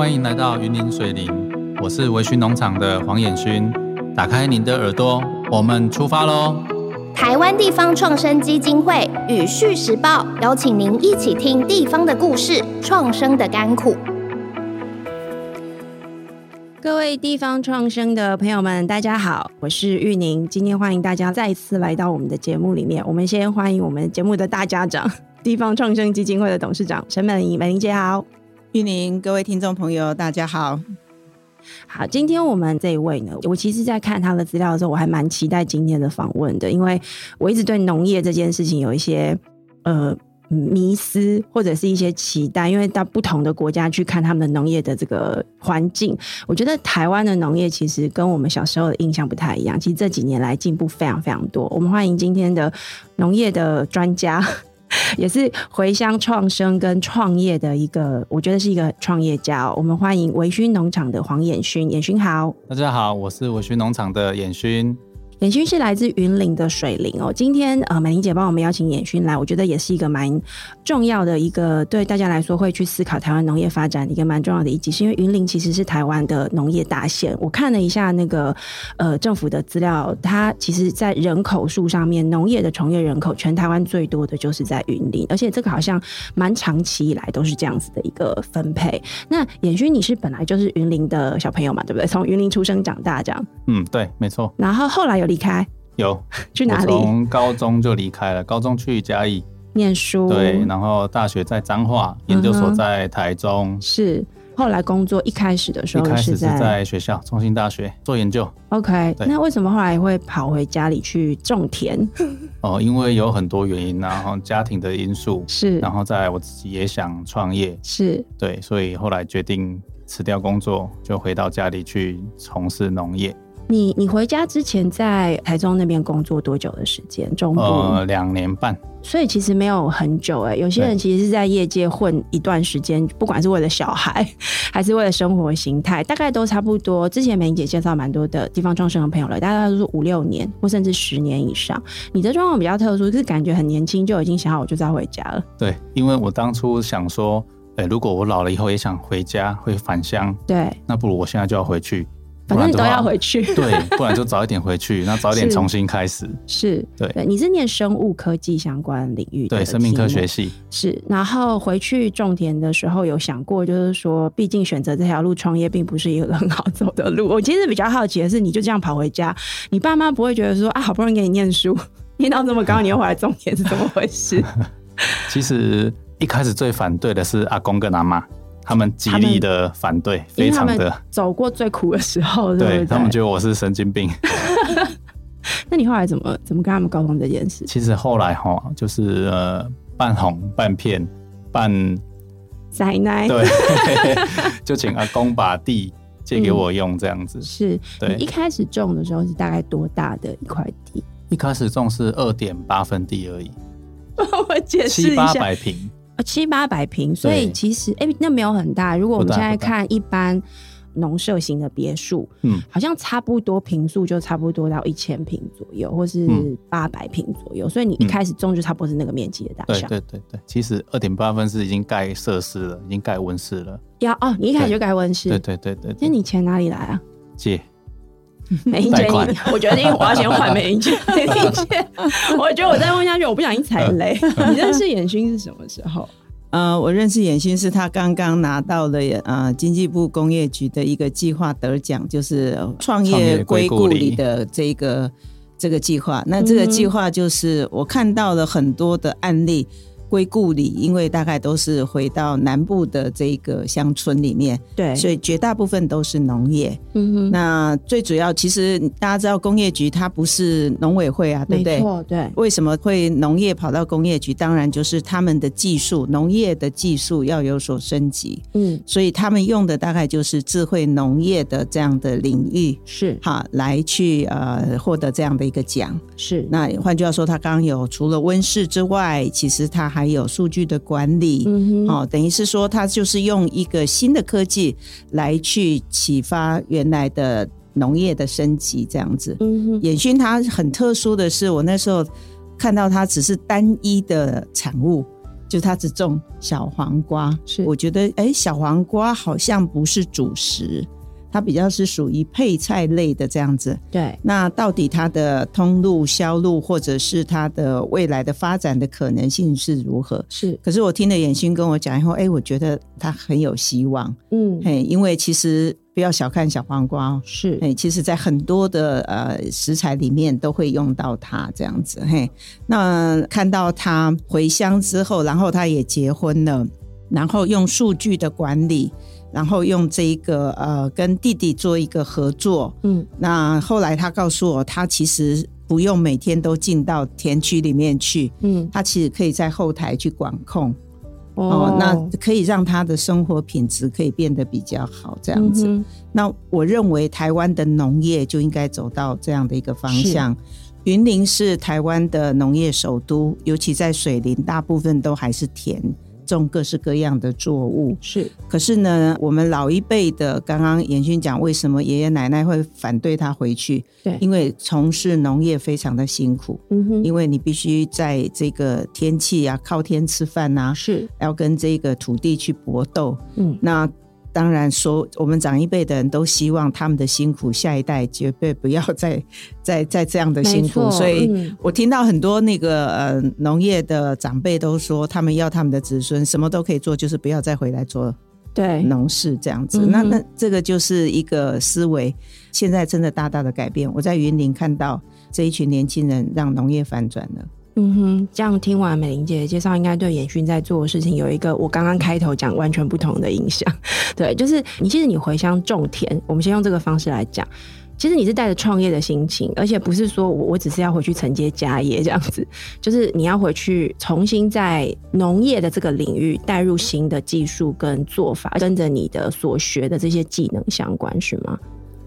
欢迎来到云林水林，我是微醺农场的黄衍勋。打开您的耳朵，我们出发喽！台湾地方创生基金会与《旭时报》邀请您一起听地方的故事，创生的甘苦。各位地方创生的朋友们，大家好，我是玉宁。今天欢迎大家再次来到我们的节目里面。我们先欢迎我们节目的大家长，地方创生基金会的董事长陈美玲，美玲姐好。玉宁，各位听众朋友，大家好。好，今天我们这一位呢，我其实，在看他的资料的时候，我还蛮期待今天的访问的，因为我一直对农业这件事情有一些呃迷思或者是一些期待，因为到不同的国家去看他们的农业的这个环境，我觉得台湾的农业其实跟我们小时候的印象不太一样。其实这几年来进步非常非常多。我们欢迎今天的农业的专家。也是回乡创生跟创业的一个，我觉得是一个创业家。我们欢迎维勋农场的黄衍勋，衍勋好。大家好，我是维勋农场的衍勋。彦勋是来自云林的水林哦。今天呃，美玲姐帮我们邀请彦勋来，我觉得也是一个蛮重要的一个，对大家来说会去思考台湾农业发展一个蛮重要的一集，是因为云林其实是台湾的农业大县。我看了一下那个呃政府的资料，它其实在人口数上面，农业的从业人口全台湾最多的就是在云林，而且这个好像蛮长期以来都是这样子的一个分配。那彦勋，你是本来就是云林的小朋友嘛，对不对？从云林出生长大这样。嗯，对，没错。然后后来有。离开有 去哪里？从高中就离开了，高中去嘉义念书，对，然后大学在彰化，研究所在台中，嗯、是。后来工作一开始的时候一开始是在学校中兴大学做研究。OK，那为什么后来会跑回家里去种田？哦，因为有很多原因，然后家庭的因素是，然后再来我自己也想创业，是对，所以后来决定辞掉工作，就回到家里去从事农业。你你回家之前在台中那边工作多久的时间？中部呃两年半，所以其实没有很久哎、欸。有些人其实是在业界混一段时间，不管是为了小孩 还是为了生活形态，大概都差不多。之前美伶姐介绍蛮多的地方创生的朋友了，大概都是五六年或甚至十年以上。你的状况比较特殊，就是感觉很年轻就已经想好我就是要回家了。对，因为我当初想说，哎、欸，如果我老了以后也想回家，会返乡，对，那不如我现在就要回去。反正你都要回去，对，不然就早一点回去，那早一点重新开始。是，对，对，你是念生物科技相关领域的，对，生命科学系。是，然后回去种田的时候有想过，就是说，毕竟选择这条路创业并不是一个很好走的路。我其实比较好奇的是，你就这样跑回家，你爸妈不会觉得说啊，好不容易给你念书，念到这么高，你又回来种田是怎么回事？其实一开始最反对的是阿公跟阿妈。他们极力的反对，非常的走过最苦的时候，对，对他们觉得我是神经病。那你后来怎么怎么跟他们沟通这件事？其实后来哈，就是呃，半哄半骗半奶奶，对，就请阿公把地借给我用，这样子。嗯、是，对。你一开始种的时候是大概多大的一块地？一开始种是二点八分地而已，我解释一下，七八百坪。七八百平，所以其实哎、欸，那没有很大。如果我们现在看一般农舍型的别墅，嗯，好像差不多平数就差不多到一千平左右，或是八百平左右。所以你一开始种就差不多是那个面积的大小。对对对对，其实二点八分是已经盖设施了，已经盖温室了。要哦，你一开始就盖温室？对对对对，对。那你钱哪里来啊？借。美伶姐，我决定我要先换美伶姐。美伶姐，我觉得我再问下去，我不小心踩雷。你认识彦勋是什么时候？呃，我认识彦勋是他刚刚拿到了呃经济部工业局的一个计划得奖，就是创业归故里的这个这个计划。那这个计划就是我看到了很多的案例。归故里，因为大概都是回到南部的这个乡村里面，对，所以绝大部分都是农业。嗯哼，那最主要，其实大家知道工业局它不是农委会啊，对不对？没错，对。为什么会农业跑到工业局？当然就是他们的技术，农业的技术要有所升级。嗯，所以他们用的大概就是智慧农业的这样的领域，是哈来去呃获得这样的一个奖。是，那换句话说，他刚刚有除了温室之外，其实他还还有数据的管理，嗯，哦，等于是说，它就是用一个新的科技来去启发原来的农业的升级，这样子。嗯，彦勋他很特殊的是，我那时候看到它只是单一的产物，就他只种小黄瓜。是，我觉得哎、欸，小黄瓜好像不是主食。它比较是属于配菜类的这样子，对。那到底它的通路销路，或者是它的未来的发展的可能性是如何？是。可是我听了妍勋跟我讲以后，哎、欸，我觉得它很有希望。嗯，嘿，因为其实不要小看小黄瓜，是。哎，其实在很多的呃食材里面都会用到它这样子。嘿，那看到他回乡之后，然后他也结婚了，然后用数据的管理。然后用这一个呃，跟弟弟做一个合作，嗯，那后来他告诉我，他其实不用每天都进到田区里面去，嗯，他其实可以在后台去管控，哦，哦，那可以让他的生活品质可以变得比较好，这样子。嗯、那我认为台湾的农业就应该走到这样的一个方向。云林是台湾的农业首都，尤其在水林，大部分都还是田。种各式各样的作物是，可是呢，我们老一辈的，刚刚严勋讲，为什么爷爷奶奶会反对他回去？对，因为从事农业非常的辛苦，嗯哼，因为你必须在这个天气啊，靠天吃饭啊，是要跟这个土地去搏斗，嗯，那。当然说，我们长一辈的人都希望他们的辛苦，下一代绝对不要再 再再这样的辛苦。所以我听到很多那个呃农业的长辈都说，他们要他们的子孙什么都可以做，就是不要再回来做对农事这样子。那那这个就是一个思维，现在真的大大的改变。我在云林看到这一群年轻人让农业反转了。嗯哼，这样听完美玲姐的介绍，应该对妍勋在做的事情有一个我刚刚开头讲完全不同的印象。对，就是你其实你回乡种田，我们先用这个方式来讲，其实你是带着创业的心情，而且不是说我我只是要回去承接家业这样子，就是你要回去重新在农业的这个领域带入新的技术跟做法，跟着你的所学的这些技能相关，是吗？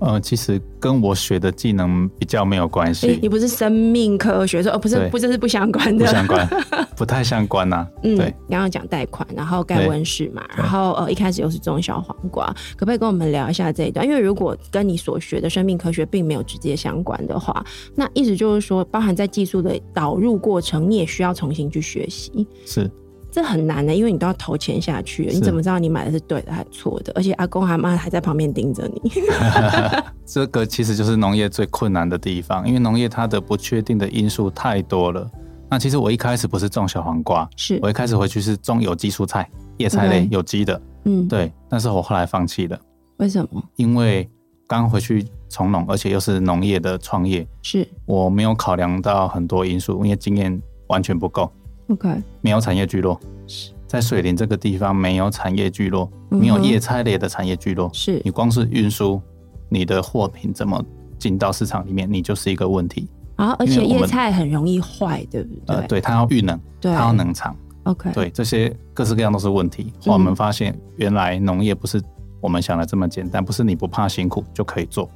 呃，其实跟我学的技能比较没有关系。你不是生命科学，说哦，不是，不，这是不相关的，不相关，不太相关呐、啊。嗯，对，刚刚讲贷款，然后盖温室嘛，然后呃，一开始又是种小黄瓜，可不可以跟我们聊一下这一段？因为如果跟你所学的生命科学并没有直接相关的话，那意思就是说，包含在技术的导入过程，你也需要重新去学习。是。这很难的，因为你都要投钱下去，你怎么知道你买的是对的还是错的？而且阿公阿妈还在旁边盯着你。这个其实就是农业最困难的地方，因为农业它的不确定的因素太多了。那其实我一开始不是种小黄瓜，是我一开始回去是种有机蔬菜、叶菜类、有机的。嗯，对。但是我后来放弃了。为什么？因为刚回去从农，而且又是农业的创业，是我没有考量到很多因素，因为经验完全不够。OK，没有产业聚落，在水林这个地方没有产业聚落，没有叶菜类的产业聚落。是你光是运输你的货品怎么进到市场里面，你就是一个问题啊！而且叶菜很容易坏，对不对？呃，对，它要遇冷，它要冷藏。OK，对，这些各式各样都是问题。后来我们发现，原来农业不是我们想的这么简单，不是你不怕辛苦就可以做。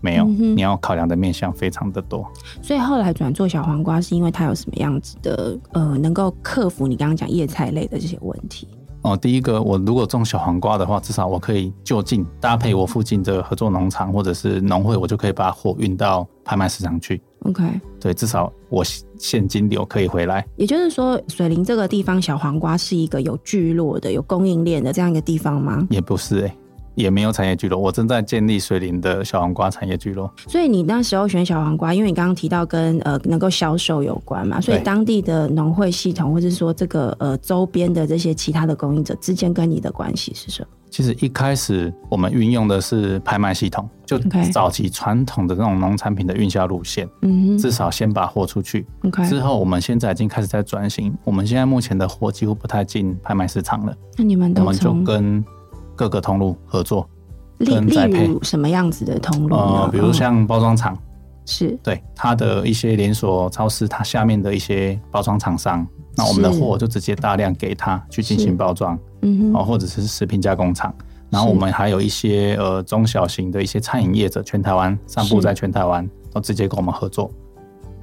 没有，嗯、你要考量的面向非常的多。所以后来转做小黄瓜，是因为它有什么样子的呃，能够克服你刚刚讲叶菜类的这些问题？哦，第一个，我如果种小黄瓜的话，至少我可以就近搭配我附近的合作农场或者是农会，我就可以把货运到拍卖市场去。OK，对，至少我现金流可以回来。也就是说，水林这个地方小黄瓜是一个有聚落的、有供应链的这样一个地方吗？也不是哎、欸。也没有产业聚落，我正在建立水林的小黄瓜产业聚落。所以你那时候选小黄瓜，因为你刚刚提到跟呃能够销售有关嘛，所以当地的农会系统，或者说这个呃周边的这些其他的供应者之间跟你的关系是什么？其实一开始我们运用的是拍卖系统，就早期传统的那种农产品的运销路线，嗯至少先把货出去。之后我们现在已经开始在转型，我们现在目前的货几乎不太进拍卖市场了。那你们都我们就跟各个通路合作，例例如什么样子的通路？呃，比如像包装厂，是。对它的一些连锁超市，它下面的一些包装厂商，那我们的货就直接大量给他去进行包装，嗯哼，或者是食品加工厂，然后我们还有一些呃中小型的一些餐饮业者，全台湾散布在全台湾，都直接跟我们合作，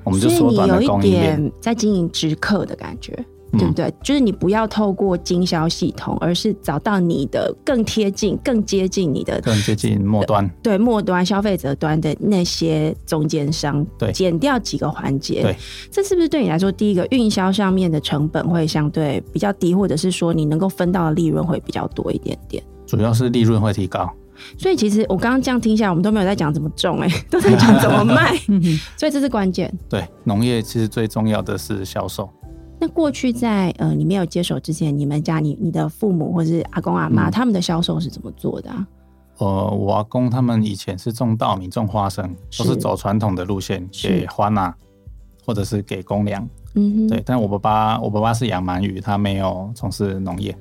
我们就缩短了供应链，在经营直客的感觉。对不对？就是你不要透过经销系统，而是找到你的更贴近、更接近你的、更接近末端，对末端消费者端的那些中间商，对，减掉几个环节，对，这是不是对你来说，第一个运销上面的成本会相对比较低，或者是说你能够分到的利润会比较多一点点？主要是利润会提高。所以其实我刚刚这样听下来，我们都没有在讲怎么种，哎，都在讲怎么卖，所以这是关键。对，农业其实最重要的是销售。那过去在呃你没有接手之前，你们家你你的父母或是阿公阿妈、嗯、他们的销售是怎么做的啊？呃，我阿公他们以前是种稻米、种花生，都是走传统的路线，给花纳，或者是给公粮。嗯哼，对。但我爸爸，我爸爸是养鳗鱼，他没有从事农业。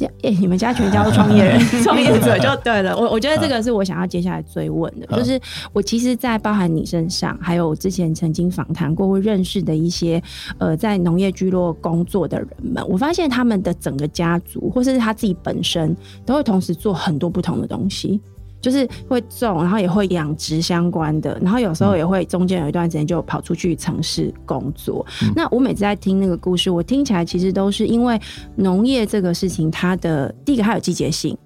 哎、欸，你们家全家都创业人、创业者 就对了。我我觉得这个是我想要接下来追问的，就是我其实，在包含你身上，还有我之前曾经访谈过或认识的一些呃，在农业聚落工作的人们，我发现他们的整个家族，或是他自己本身，都会同时做很多不同的东西。就是会种，然后也会养殖相关的，然后有时候也会中间有一段时间就跑出去城市工作。嗯。那我每次在听那个故事，我听起来其实都是因为农业这个事情，它的第一个它有季节性。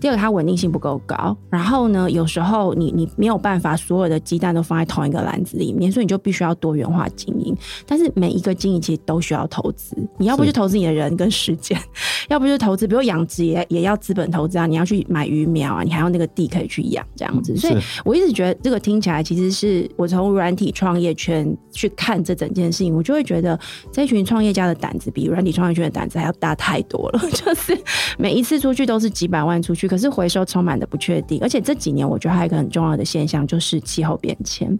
第二个，它稳定性不够高。然后呢，有时候你你没有办法所有的鸡蛋都放在同一个篮子里面，所以你就必须要多元化经营。但是每一个经营其实都需要投资，你要不就投资你的人跟时间，要不就投资，比如养殖也也要资本投资啊，你要去买鱼苗啊，你还要那个地可以去养这样子。所以我一直觉得这个听起来，其实是我从软体创业圈去看这整件事情，我就会觉得这群创业家的胆子比软体创业圈的胆子还要大太多了。就是每一次出去都是几百万。出去，可是回收充满的不确定，而且这几年我觉得还有一个很重要的现象，就是气候变迁。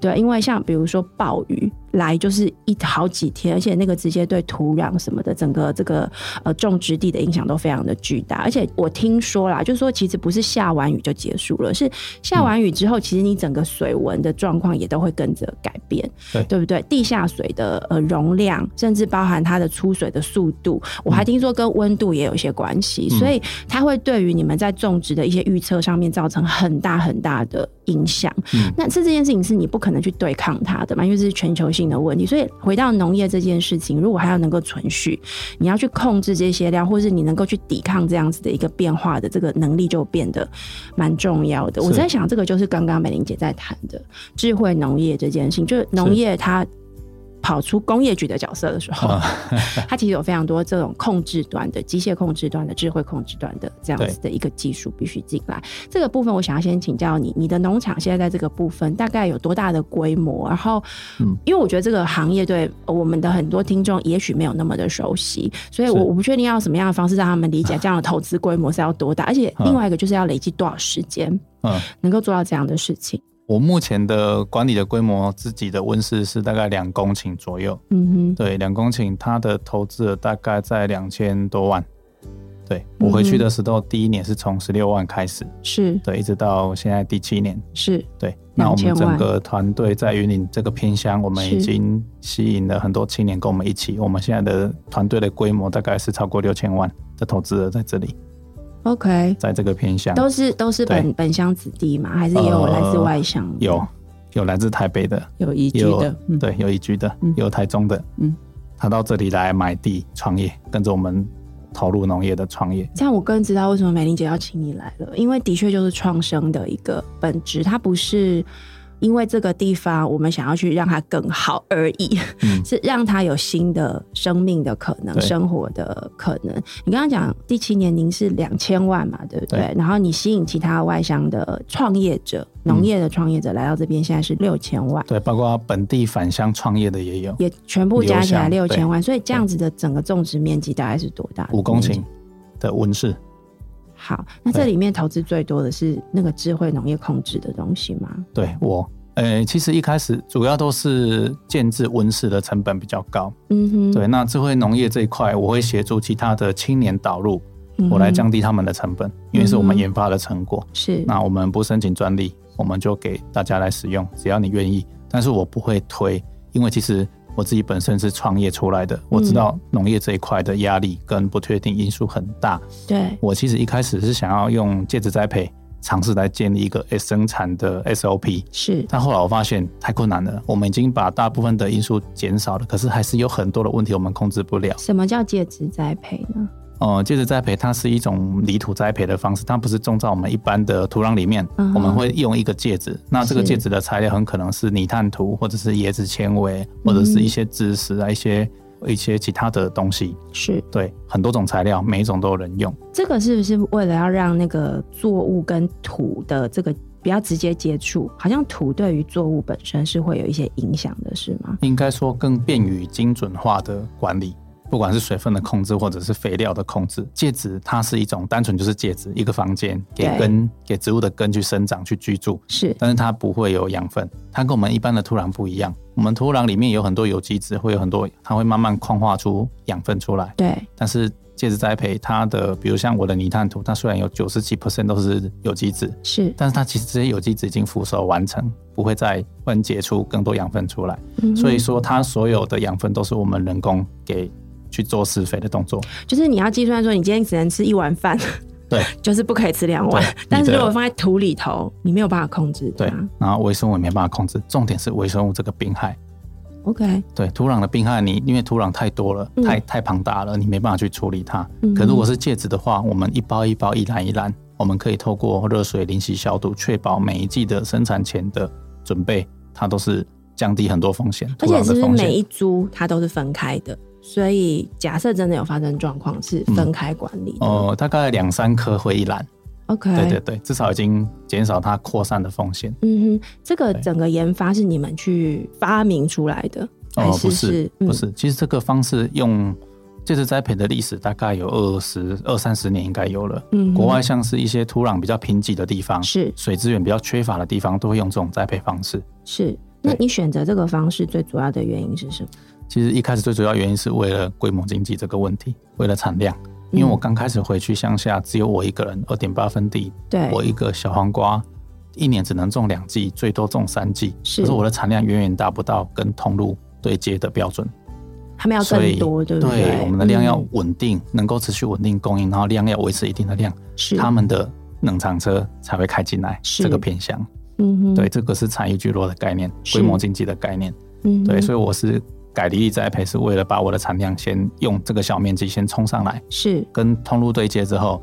对，因为像比如说暴雨。来就是一好几天，而且那个直接对土壤什么的，整个这个呃种植地的影响都非常的巨大。而且我听说啦，就是说其实不是下完雨就结束了，是下完雨之后，其实你整个水文的状况也都会跟着改变，对，对不对？地下水的呃容量，甚至包含它的出水的速度，我还听说跟温度也有一些关系，嗯，所以它会对于你们在种植的一些预测上面造成很大很大的影响。嗯，那这这件事情是你不可能去对抗它的嘛，因为这是全球性。的问题，所以回到农业这件事情，如果还要能够存续，你要去控制这些量，或是你能够去抵抗这样子的一个变化的这个能力，就变得蛮重要的。我在想，这个就是刚刚美玲姐在谈的智慧农业这件事情，就是农业它。跑出工业局的角色的时候，它其实有非常多这种控制端的机械控制端的智慧控制端的这样子的一个技术必须进来。这个部分，我想要先请教你，你的农场现在在这个部分大概有多大的规模？然后，因为我觉得这个行业对我们的很多听众也许没有那么的熟悉，所以我我不确定要什么样的方式让他们理解这样的投资规模是要多大，而且另外一个就是要累积多少时间，嗯，能够做到这样的事情。我目前的管理的规模，自己的温室是大概两公顷左右。嗯哼，对，两公顷，它的投资大概在两千多万。对，我回去的时候，第一年是从十六万开始，是对，一直到现在第七年，是对。那我们整个团队在云林这个偏乡，我们已经吸引了很多青年跟我们一起。我们现在的团队的规模大概是超过六千万的投资额在这里。OK，在这个偏乡都是都是本本乡子弟嘛？还是也有来自外乡？有有来自台北的，有移居的，嗯、对，有移居的，嗯、有台中的，嗯，他到这里来买地创业，跟着我们投入农业的创业。这样我更知道为什么美玲姐要请你来了，因为的确就是创生的一个本质，它不是。因为这个地方，我们想要去让它更好而已，嗯、是让它有新的生命的可能，生活的可能。你刚刚讲第七年，您是两千万嘛，对不对？对，然后你吸引其他外乡的创业者、农业的创业者来到这边，现在是六千万。对，包括本地返乡创业的也有，也全部加起来六千万。所以这样子的整个种植面积大概是多大？五公顷的温室。好，那这里面投资最多的是那个智慧农业控制的东西吗？对我，呃、欸，其实一开始主要都是建制温室的成本比较高。嗯哼，对，那智慧农业这一块，我会协助其他的青年导入，我来降低他们的成本，因为是我们研发的成果。是，那我们不申请专利，我们就给大家来使用，只要你愿意。但是我不会推，因为其实。我自己本身是创业出来的，我知道农业这一块的压力跟不确定因素很大。对，我其实一开始是想要用介质栽培，尝试来建立一个生产的 SOP。是，但后来我发现太困难了。我们已经把大部分的因素减少了，可是还是有很多的问题我们控制不了。什么叫介质栽培呢？哦、呃，介质栽培它是一种泥土栽培的方式，它不是种在我们一般的土壤里面。嗯、我们会用一个介质，那这个介质的材料很可能是泥炭土，或者是椰子纤维，或者是一些知识啊，一些。一些其他的东西是对很多种材料，每一种都有人用。这个是不是为了要让那个作物跟土的这个不要直接接触？好像土对于作物本身是会有一些影响的，是吗？应该说更便于精准化的管理。不管是水分的控制，或者是肥料的控制，介质它是一种单纯就是介质，一个房间给根给植物的根去生长去居住，是，但是它不会有养分，它跟我们一般的土壤不一样。我们土壤里面有很多有机质，会有很多，它会慢慢矿化出养分出来。对，但是介质栽培它的，比如像我的泥炭土，它虽然有九十几 percent 都是有机质，是，但是它其实这些有机质已经腐熟完成，不会再分解出更多养分出来。嗯，所以说它所有的养分都是我们人工给。去做施肥的动作，就是你要计算说，你今天只能吃一碗饭，对，就是不可以吃两碗。但是如果放在土里头，你没有办法控制，对。然后微生物也没办法控制，重点是微生物这个病害。OK，对，土壤的病害，你因为土壤太多了，太太庞大了，你没办法去处理它。嗯、可如果是戒指的话，我们一包一包，一篮一篮，我们可以透过热水淋洗消毒，确保每一季的生产前的准备，它都是降低很多风险。而且是不是每一株它都是分开的？所以，假设真的有发生状况，是分开管理的。哦、嗯呃，大概两三颗会一篮。OK，对对对，至少已经减少它扩散的风险。嗯哼，这个整个研发是你们去发明出来的，哦、还是不是？不是，其实这个方式用介质栽培的历史大概有二十二三十年，应该有了。嗯，国外像是一些土壤比较贫瘠的地方，是水资源比较缺乏的地方，都会用这种栽培方式。是，那你选择这个方式最主要的原因是什么？其实一开始最主要原因是为了规模经济这个问题，为了产量。因为我刚开始回去乡下，只有我一个人，二点八分地，对，我一个小黄瓜，一年只能种两季，最多种三季。是，可是我的产量远远达不到跟通路对接的标准。他们要更多，对不对？对，我们的量要稳定，嗯、能够持续稳定供应，然后量要维持一定的量，是他们的冷藏车才会开进来。是这个偏向，嗯哼，对，这个是产业聚落的概念，规模经济的概念。嗯，对，所以我是。改离地栽培是为了把我的产量先用这个小面积先冲上来，是跟通路对接之后，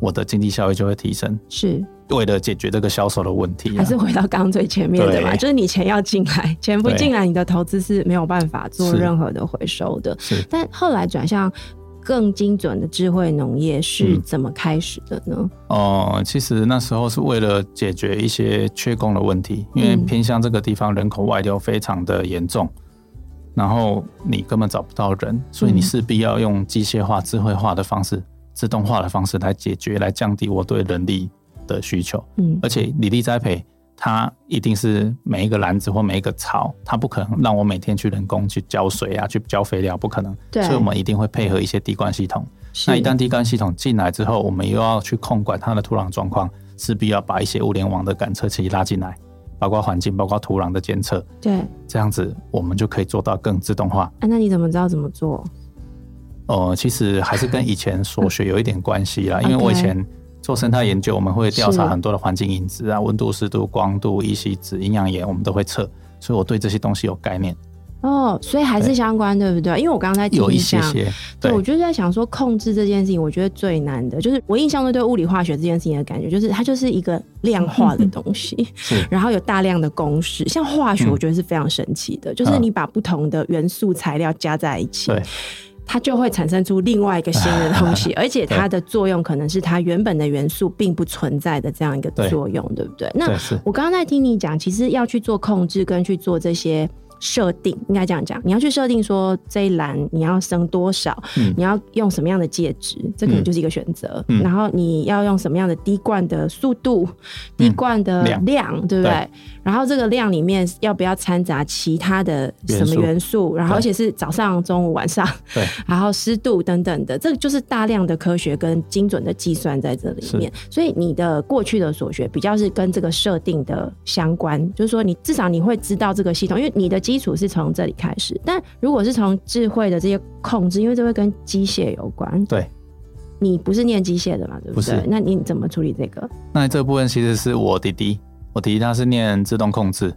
我的经济效益就会提升，是为了解决这个销售的问题，啊。还是回到刚刚最前面的嘛，就是你钱要进来，钱不进来，你的投资是没有办法做任何的回收的。是，但后来转向更精准的智慧农业是怎么开始的呢？哦、嗯呃，其实那时候是为了解决一些缺工的问题，因为偏乡这个地方人口外流非常的严重。然后你根本找不到人，所以你势必要用机械化、智慧化的方式、自动化的方式来解决，来降低我对人力的需求。嗯，而且离地栽培，它一定是每一个篮子或每一个槽，它不可能让我每天去人工去浇水啊，去浇肥料，不可能。对，所以我们一定会配合一些滴灌系统。那一旦滴灌系统进来之后，我们又要去控管它的土壤状况，势必要把一些物联网的感测器拉进来。包括环境，包括土壤的监测，对，这样子我们就可以做到更自动化。啊，那你怎么知道怎么做？哦、呃，其实还是跟以前所学有一点关系啦。因为我以前做生态研究，我们会调查很多的环境因子啊，温度、湿度、光度、乙烯酯、营养盐，我们都会测，所以我对这些东西有概念。哦，所以还是相关，对，不对？因为我刚刚在有一些些，对，对我就是在想说，控制这件事情，我觉得最难的就是我印象中对物理化学这件事情的感觉，就是它就是一个量化的东西，是，然后有大量的公式。像化学，我觉得是非常神奇的，嗯、就是你把不同的元素材料加在一起，对，它就会产生出另外一个新的东西，而且它的作用可能是它原本的元素并不存在的这样一个作用，对，对不对？那我刚刚在听你讲，其实要去做控制跟去做这些。设定应该这样讲，你要去设定说这一栏你要升多少，嗯、你要用什么样的介质，这可能就是一个选择。嗯、然后你要用什么样的滴灌的速度、滴灌的量，对不对？对，然后这个量里面要不要掺杂其他的什么元素？元素然后而且是早上、中午、晚上，对，然后湿度等等的，这个就是大量的科学跟精准的计算在这里面。所以你的过去的所学比较是跟这个设定的相关，就是说你至少你会知道这个系统，因为你的。基础是从这里开始，但如果是从智慧的这些控制，因为这会跟机械有关，对，你不是念机械的嘛？对不对？不。那你怎么处理这个？那这部分其实是我弟弟，我弟弟他是念自动控制。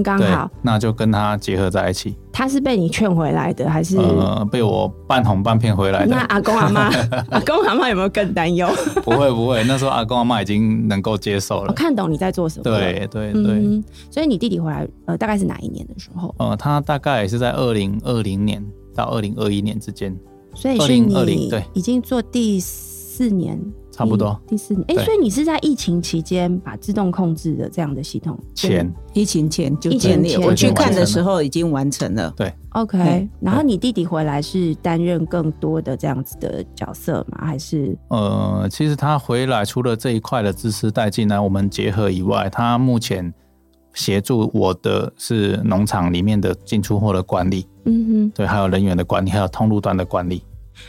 刚刚好，那就跟他结合在一起。他是被你劝回来的，还是呃被我半哄半骗回来的？那阿公阿妈，阿公阿妈有没有更担忧？不会不会，那时候阿公阿妈已经能够接受了。我看懂你在做什么。对对对、嗯。所以你弟弟回来，呃，大概是哪一年的时候？呃，他大概也是在二零二零年到二零二一年之间。所以是你对，已经做第四年。差不多第四年，哎、欸，所以你是在疫情期间把自动控制的这样的系统前疫情前就建立，我去看的时候已经完成了。对，OK。然后你弟弟回来是担任更多的这样子的角色吗？还是？呃，其实他回来除了这一块的知识带进来我们结合以外，他目前协助我的是农场里面的进出货的管理，嗯哼，对，还有人员的管理，还有通路端的管理。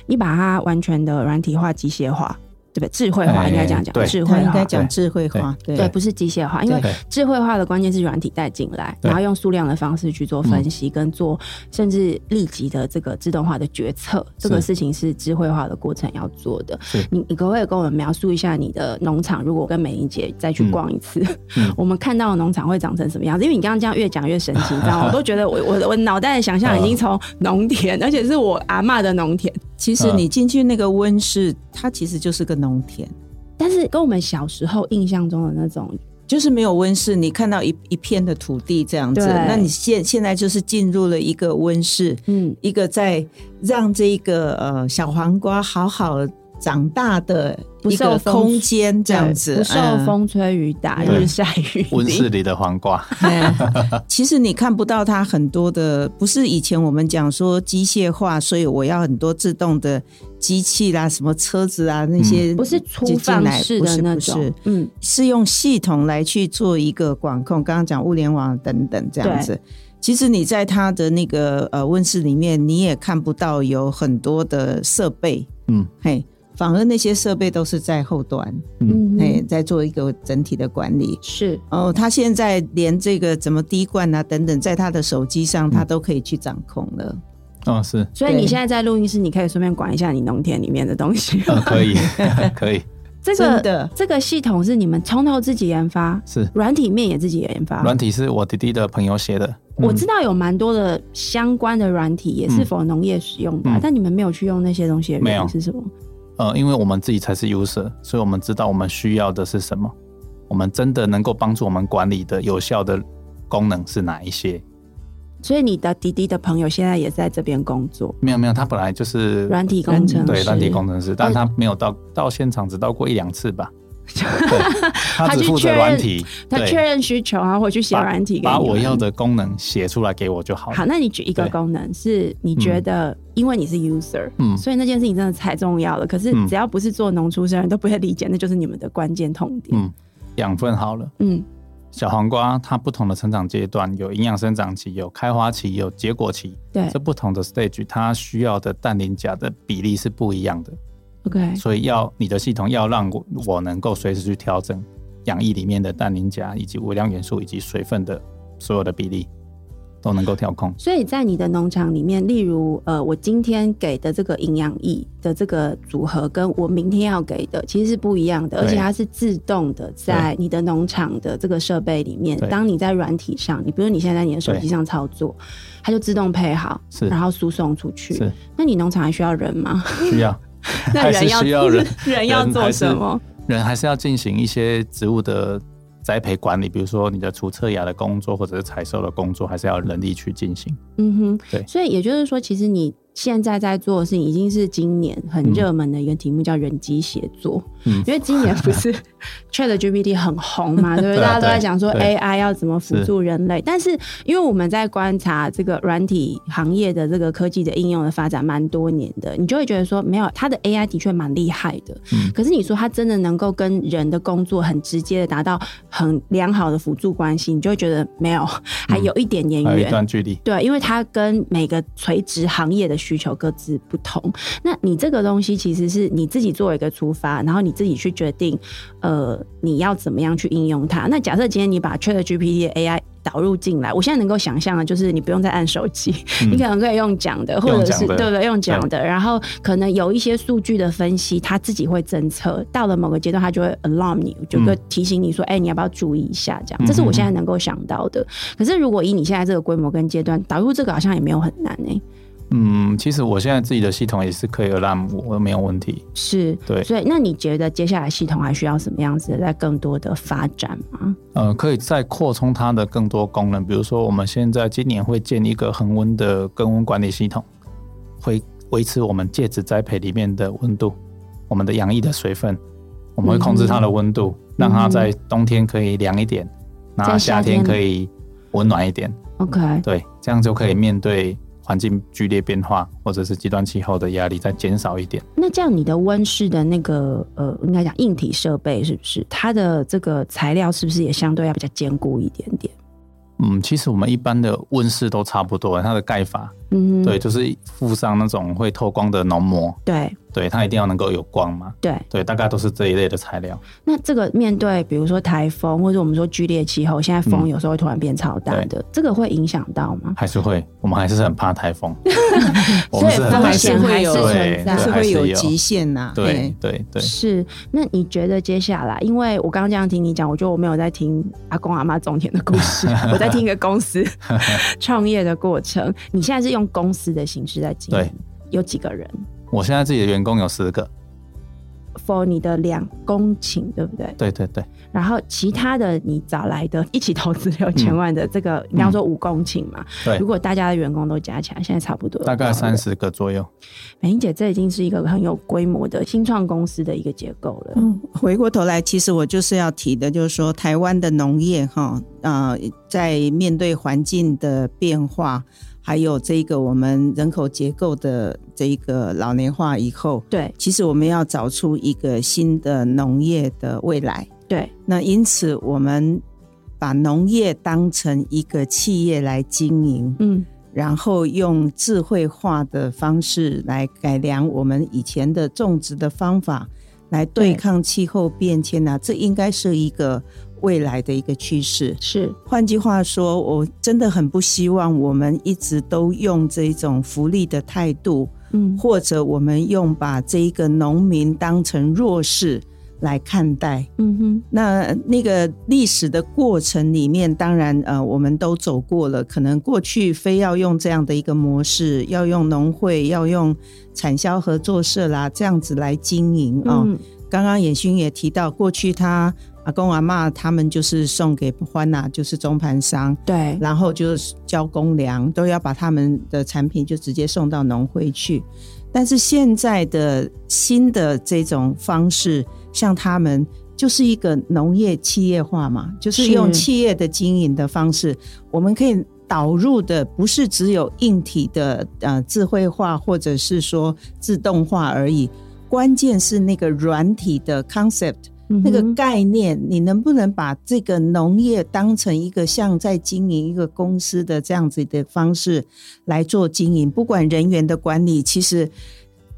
你把它完全的软体化、机械化。对不对？智慧化应该这样讲，智慧应该讲智慧化，对，对，不是机械化，因为智慧化的关键是软体带进来，然后用数量的方式去做分析，跟做甚至立即的这个自动化的决策，这个事情是智慧化的过程要做的。你你可不可以跟我们描述一下你的农场？如果跟美英姐再去逛一次，嗯、我们看到的农场会长成什么样子？因为你刚刚这样越讲越神奇，你知道吗？我都觉得我我我脑袋的想象已经从农田，而且是我阿嬷的农田。其实你进去那个温室，它其实就是个农田，但是跟我们小时候印象中的那种，就是没有温室，你看到一一片的土地这样子。那你现现在就是进入了一个温室，嗯，一个在让这个呃小黄瓜好好长大的一个空间这样子，不受风吹雨打，日晒雨淋。温室里的黄瓜，其实你看不到它很多的，不是以前我们讲说机械化，所以我要很多自动的机器啦，什么车子啊那些，不是粗放式的那种，嗯，是用系统来去做一个管控。刚刚讲物联网等等这样子，其实你在它的那个呃温室里面，你也看不到有很多的设备，嗯，嘿。反而那些设备都是在后端，嗯，哎，在做一个整体的管理。是哦，他现在连这个怎么滴灌啊等等，在他的手机上，他都可以去掌控了。哦，是。所以你现在在录音室，你可以顺便管一下你农田里面的东西。哦，可以，可以。这个的这个系统是你们从头自己研发，是软体面也自己研发。软体是我弟弟的朋友写的。我知道有蛮多的相关的软体也是否农业使用的，但你们没有去用那些东西的原因是什么？呃，因为我们自己才是 user，所以我们知道我们需要的是什么，我们真的能够帮助我们管理的有效的功能是哪一些。所以你的滴滴的朋友现在也在这边工作？没有没有，他本来就是软体工程师，对，软体工程师，但他没有到到现场，只到过一两次吧。他只负责软体，他确认需求，然后回去写软体把我要的功能写出来给我就好了。好，那你举一个功能是你觉得，因为你是 user，嗯，所以那件事情真的太重要了。可是只要不是做农出身人都不会理解，那就是你们的关键痛点。嗯，养分好了，嗯，小黄瓜它不同的成长阶段有营养生长期、有开花期、有结果期，对，这不同的 stage 它需要的氮磷钾的比例是不一样的。OK，所以要你的系统要让我我能够随时去调整养液里面的氮磷钾以及微量元素以及水分的所有的比例都能够调控。所以在你的农场里面，例如呃，我今天给的这个营养液的这个组合，跟我明天要给的其实是不一样的，而且它是自动的在你的农场的这个设备里面。当你在软体上，你比如你现在在你的手机上操作，它就自动配好，是然后输送出去。是，那你农场还需要人吗？需要。那人需要人，人要做什么？人还，人还是要进行一些植物的栽培管理，比如说你的除侧芽的工作，或者是采收的工作，还是要人力去进行。嗯哼，对。所以也就是说，其实你。现在在做的事情已经是今年很热门的一个题目，叫人机协作。嗯，因为今年不是 ChatGPT 很红嘛，对不对？大家都在讲说 AI 要怎么辅助人类。但是因为我们在观察这个软体行业的这个科技的应用的发展蛮多年的，你就会觉得说，没有它的 AI 的确蛮厉害的。嗯，可是你说它真的能够跟人的工作很直接的达到很良好的辅助关系，你就会觉得没有，还有一点点远，一段距离。对，因为它跟每个垂直行业的需求各自不同，那你这个东西其实是你自己作为一个出发，然后你自己去决定，呃，你要怎么样去应用它。那假设今天你把 ChatGPT 的 AI 导入进来。我现在能够想象的，就是你不用再按手机，嗯、你可能可以用讲的，或者是对不对用讲的，然后可能有一些数据的分析，它自己会侦测，到了某个阶段，它就会 alarm 你，就会提醒你说，哎、嗯欸，你要不要注意一下？这样，这是我现在能够想到的。可是如果以你现在这个规模跟阶段导入这个，好像也没有很难呢、欸。嗯，其实我现在自己的系统也是可以 alarm 我，没有问题。是，对。所以，那你觉得接下来系统还需要什么样子的，在更多的发展吗？呃，可以再扩充它的更多功能，比如说，我们现在今年会建一个恒温的耕温管理系统，会维持我们介质栽培里面的温度，我们的养液的水分，我们会控制它的温度，嗯、让它在冬天可以凉一点，那、嗯、夏天可以温暖一点。OK，对，这样就可以面对。环境剧烈变化，或者是极端气候的压力再减少一点。那这样你的温室的那个呃，应该讲硬体设备是不是？它的这个材料是不是也相对要比较坚固一点点？嗯，其实我们一般的温室都差不多，它的盖法，嗯，对，就是附上那种会透光的浓膜，对。对，它一定要能够有光嘛？对对，大概都是这一类的材料。那这个面对比如说台风，或者我们说剧烈气候，现在风有时候会突然变超大的，嗯、这个会影响到吗？还是会，我们还是很怕台风。所以风险还是存在，是会有极限呐、啊。对对对。是，那你觉得接下来，因为我刚刚这样听你讲，我觉得我没有在听阿公阿妈种田的故事，我在听一个公司 创业的过程。你现在是用公司的形式在经营，对有几个人？我现在自己的员工有十个，for 你的两公顷，对不对？对对对。然后其他的你找来的一起投资六千万的这个，你要说五公顷嘛？对。如果大家的员工都加起来，现在差不多大概三十个左右。美英姐，这已经是一个很有规模的新创公司的一个结构了。嗯，回过头来，其实我就是要提的，就是说台湾的农业哈，呃，在面对环境的变化。还有这个我们人口结构的这一个老年化以后，对，其实我们要找出一个新的农业的未来，对。那因此我们把农业当成一个企业来经营，嗯，然后用智慧化的方式来改良我们以前的种植的方法，来对抗气候变迁啊，这应该是一个。未来的一个趋势是，换句话说，我真的很不希望我们一直都用这种福利的态度，嗯，或者我们用把这一个农民当成弱势来看待，嗯哼。那那个历史的过程里面，当然呃，我们都走过了，可能过去非要用这样的一个模式，要用农会，要用产销合作社啦，这样子来经营啊。嗯。刚刚妍勋也提到，过去他。阿公阿嬷他们就是送给欢呐，就是中盘商，对，然后就是交公粮，都要把他们的产品就直接送到农会去。但是现在的新的这种方式，像他们就是一个农业企业化嘛，就是用企业的经营的方式，我们可以导入的不是只有硬体的呃智慧化或者是说自动化而已，关键是那个软体的 concept。那个概念，你能不能把这个农业当成一个像在经营一个公司的这样子的方式来做经营？不管人员的管理，其实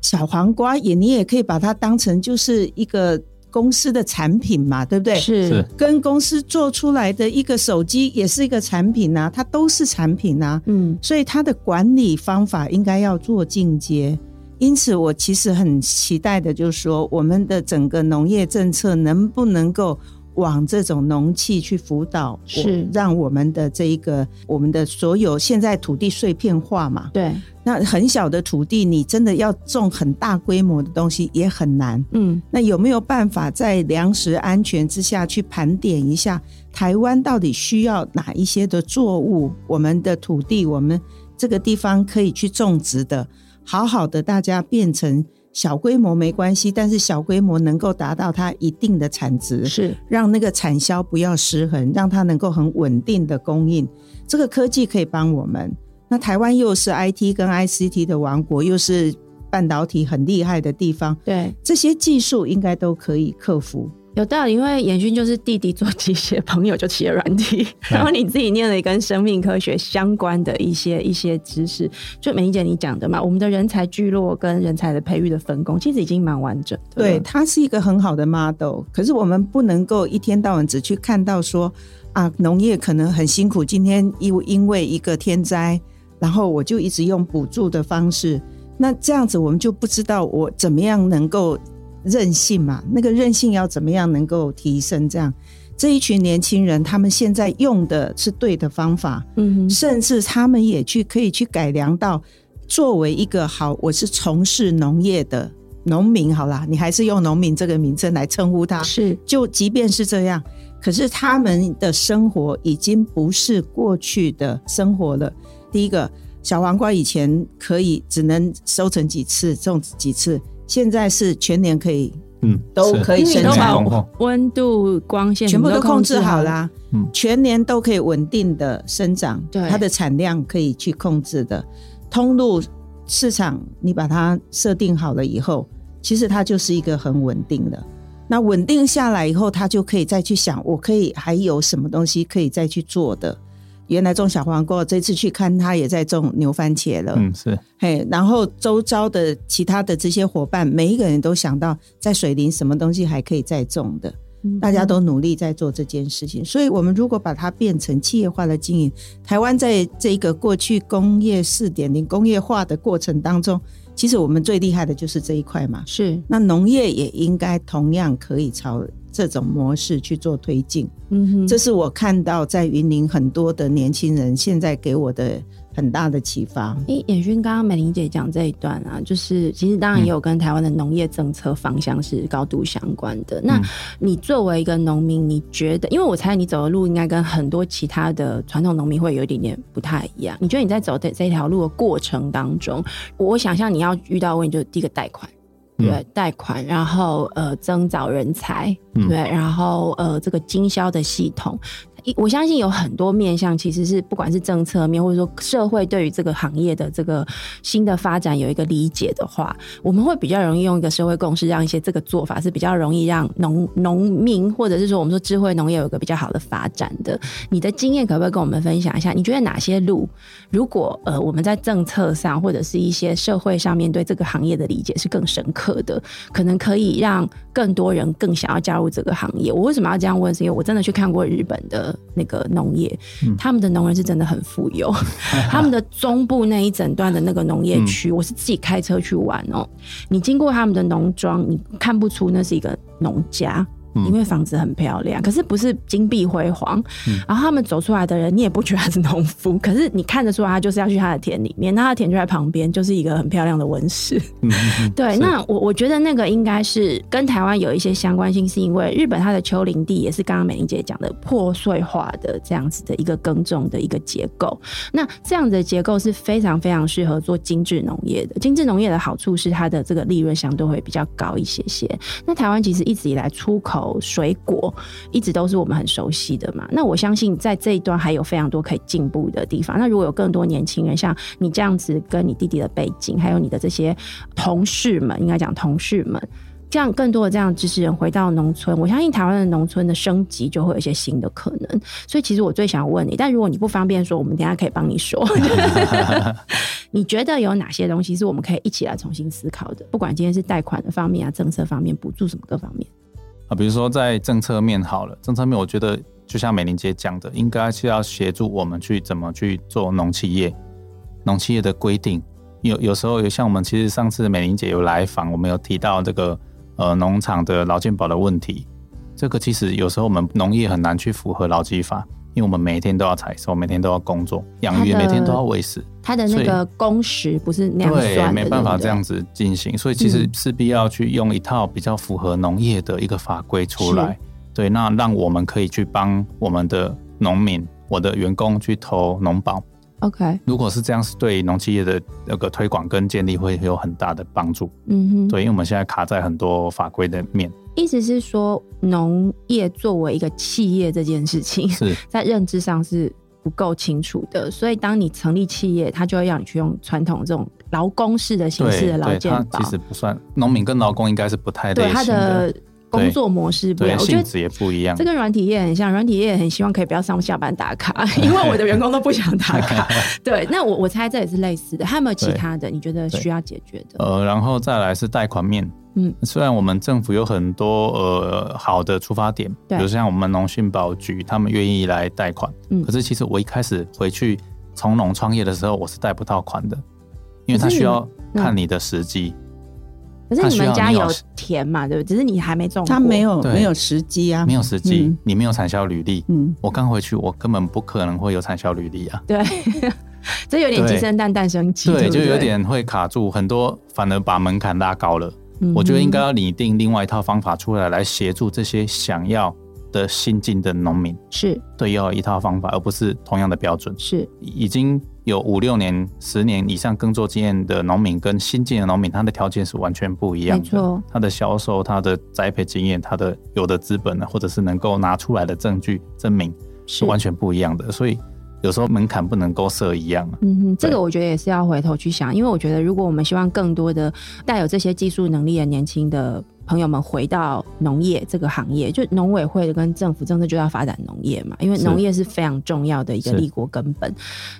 小黄瓜也你也可以把它当成就是一个公司的产品嘛，对不对？是跟公司做出来的一个手机也是一个产品呐，它都是产品呐。嗯，所以它的管理方法应该要做进阶。因此，我其实很期待的，就是说，我们的整个农业政策能不能够往这种农企去辅导，是让我们的这一个我们的所有现在土地碎片化嘛？对，那很小的土地，你真的要种很大规模的东西也很难。嗯，那有没有办法在粮食安全之下去盘点一下台湾到底需要哪一些的作物？我们的土地，我们这个地方可以去种植的。好好的，大家变成小规模没关系，但是小规模能够达到它一定的产值，是让那个产销不要失衡，让它能够很稳定的供应。这个科技可以帮我们。那台湾又是 IT 跟 ICT 的王国，又是半导体很厉害的地方，对，这些技术应该都可以克服。有道理，因为妍勋就是弟弟做机械，朋友就企业软体，然后你自己念了一跟生命科学相关的一些一些知识，就美伶姐你讲的嘛，我们的人才聚落跟人才的培育的分工，其实已经蛮完整的。对，它是一个很好的 model，可是我们不能够一天到晚只去看到说啊，农业可能很辛苦，今天因因为一个天灾，然后我就一直用补助的方式，那这样子我们就不知道我怎么样能够。韧性嘛，那个韧性要怎么样能够提升？这样这一群年轻人，他们现在用的是对的方法，嗯哼，甚至他们也去可以去改良到作为一个好，我是从事农业的农民，好啦，你还是用农民这个名称来称呼他，是，就即便是这样，可是他们的生活已经不是过去的生活了。第一个，小黄瓜以前可以只能收成几次，种几次。现在是全年可以，嗯，都可以生长，温度、光线全部都控制好啦，嗯，全年都可以稳定的生长，对，它的产量可以去控制的，通路市场你把它设定好了以后，其实它就是一个很稳定的。那稳定下来以后，它就可以再去想，我可以还有什么东西可以再去做的。原来种小黄瓜，这次去看他也在种牛番茄了。嗯，是。嘿，然后周遭的其他的这些伙伴，每一个人都想到在水林什么东西还可以再种的，大家都努力在做这件事情。所以，我们如果把它变成企业化的经营，台湾在这个过去工业四点零工业化的过程当中，其实我们最厉害的就是这一块嘛。是。那农业也应该同样可以朝。这种模式去做推进，嗯哼，这是我看到在云林很多的年轻人现在给我的很大的启发。诶，妍勋，刚刚美玲姐讲这一段啊，就是其实当然也有跟台湾的农业政策方向是高度相关的。嗯、那你作为一个农民，你觉得，因为我猜你走的路应该跟很多其他的传统农民会有一点点不太一样。你觉得你在走的这条路的过程当中，我想象你要遇到的问题就是第一个贷款。对，贷款，然后呃，增找人才，对，然后呃，这个经销的系统。我相信有很多面向，其实是不管是政策面，或者说社会对于这个行业的这个新的发展有一个理解的话，我们会比较容易用一个社会共识，让一些这个做法是比较容易让农农民，或者是说我们说智慧农业有一个比较好的发展的。你的经验可不可以跟我们分享一下？你觉得哪些路，如果呃我们在政策上或者是一些社会上面对这个行业的理解是更深刻的，可能可以让更多人更想要加入这个行业？我为什么要这样问？是因为我真的去看过日本的。那个农业，他们的农人是真的很富有。他们的中部那一整段的那个农业区，我是自己开车去玩哦。你经过他们的农庄，你看不出那是一个农家。因为房子很漂亮，可是不是金碧辉煌。嗯、然后他们走出来的人，你也不觉得他是农夫，可是你看得出来，他就是要去他的田里面。那他的田就在旁边，就是一个很漂亮的温室。对，那我我觉得那个应该是跟台湾有一些相关性，是因为日本它的丘陵地也是刚刚美玲姐讲的破碎化的这样子的一个耕种的一个结构。那这样子的结构是非常非常适合做精致农业的。精致农业的好处是它的这个利润相对会比较高一些些。那台湾其实一直以来出口。水果一直都是我们很熟悉的嘛，那我相信在这一段还有非常多可以进步的地方。那如果有更多年轻人像你这样子，跟你弟弟的背景，还有你的这些同事们，应该讲同事们，这样更多的这样知识人回到农村，我相信台湾的农村的升级就会有一些新的可能。所以其实我最想问你，但如果你不方便说，我们等下可以帮你说。你觉得有哪些东西是我们可以一起来重新思考的？不管今天是贷款的方面啊，政策方面，补助什么各方面。啊，比如说在政策面好了，政策面我觉得就像美玲姐讲的，应该是要协助我们去怎么去做农企业，农企业的规定。有有时候有像我们其实上次美玲姐有来访，我们有提到这个呃农场的劳健保的问题，这个其实有时候我们农业很难去符合劳基法。因为我们每天都要采收，每天都要工作养鱼，每天都要喂食，它的那个工时不是那样算的，对，没办法这样子进行，所以其实势必要去用一套比较符合农业的一个法规出来，是对，那让我们可以去帮我们的农民、我的员工去投农保。OK，如果是这样，是对农企业的那个推广跟建立会有很大的帮助。嗯哼，对，因为我们现在卡在很多法规的面。意思是说，农业作为一个企业这件事情，是 在认知上是不够清楚的。所以，当你成立企业，他就会让你去用传统这种劳工式的形式的劳健保。其实不算农民跟劳工应该是不太。对他的工作模式不一样，性质也不一样。这跟软体业很像，软体业也很希望可以不要上下班打卡，因为我的员工都不想打卡。对，那我我猜这也是类似的。还有没有其他的？你觉得需要解决的？呃，然后再来是贷款面。嗯，虽然我们政府有很多呃好的出发点，比如像我们农信保局，他们愿意来贷款。嗯，可是其实我一开始回去从农创业的时候，我是贷不到款的，因为他需要看你的时机。可是你们家有田嘛？对不对？只是你还没种。他没有没有时机啊，没有时机，你没有产销履历。嗯，我刚回去，我根本不可能会有产销履历啊。对，这有点鸡生蛋，蛋生鸡，对，就有点会卡住，很多反而把门槛拉高了。我觉得应该要拟定另外一套方法出来，来协助这些想要的新进的农民。是对，要有一套方法，而不是同样的标准。是已经有五六年、十年以上耕作经验的农民，跟新进的农民，他的条件是完全不一样的。没错，他的销售、他的栽培经验、他的有的资本呢，或者是能够拿出来的证据证明，是完全不一样的。所以。有时候门槛不能够设一样。嗯哼，这个我觉得也是要回头去想，因为我觉得如果我们希望更多的带有这些技术能力的年轻的朋友们回到农业这个行业，就农委会跟政府政策就要发展农业嘛，因为农业是非常重要的一个立国根本。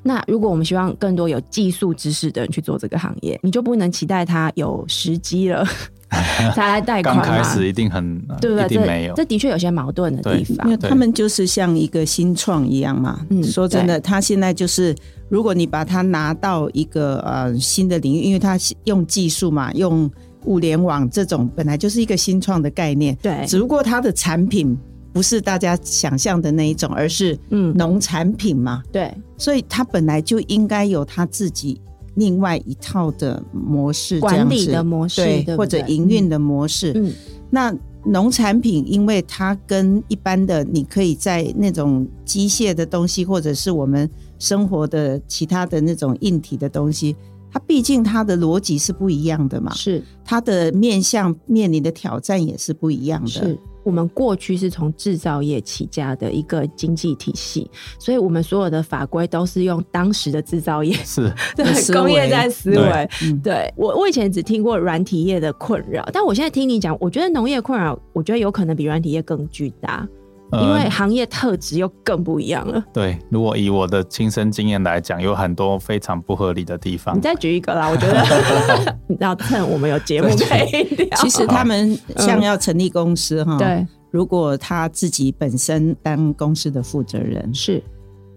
那如果我们希望更多有技术知识的人去做这个行业，你就不能期待他有时机了。才来贷款，刚开始一定很对不对？一定没有，这，这的确有些矛盾的地方。因为他们就是像一个新创一样嘛。嗯，说真的，他现在就是，如果你把它拿到一个呃新的领域，因为他用技术嘛，用物联网这种本来就是一个新创的概念。对，只不过它的产品不是大家想象的那一种，而是嗯农产品嘛。对，所以它本来就应该有它自己。另外一套的模式，管理的模式，对，对，或者营运的模式。嗯，那农产品，因为它跟一般的，你可以在那种机械的东西，或者是我们生活的其他的那种硬体的东西，它毕竟它的逻辑是不一样的嘛。是，它的面向面临的挑战也是不一样的。是。我们过去是从制造业起家的一个经济体系，所以我们所有的法规都是用当时的制造业是 对工业在思维。对，对我我以前只听过软体业的困扰，但我现在听你讲，我觉得农业困扰，我觉得有可能比软体业更巨大。因为行业特质又更不一样了。对，如果以我的亲身经验来讲，有很多非常不合理的地方。你再举一个啦，我觉得 你要趁我们有节目可以聊。其实他们像要成立公司哈，对，如果他自己本身当公司的负责人，是，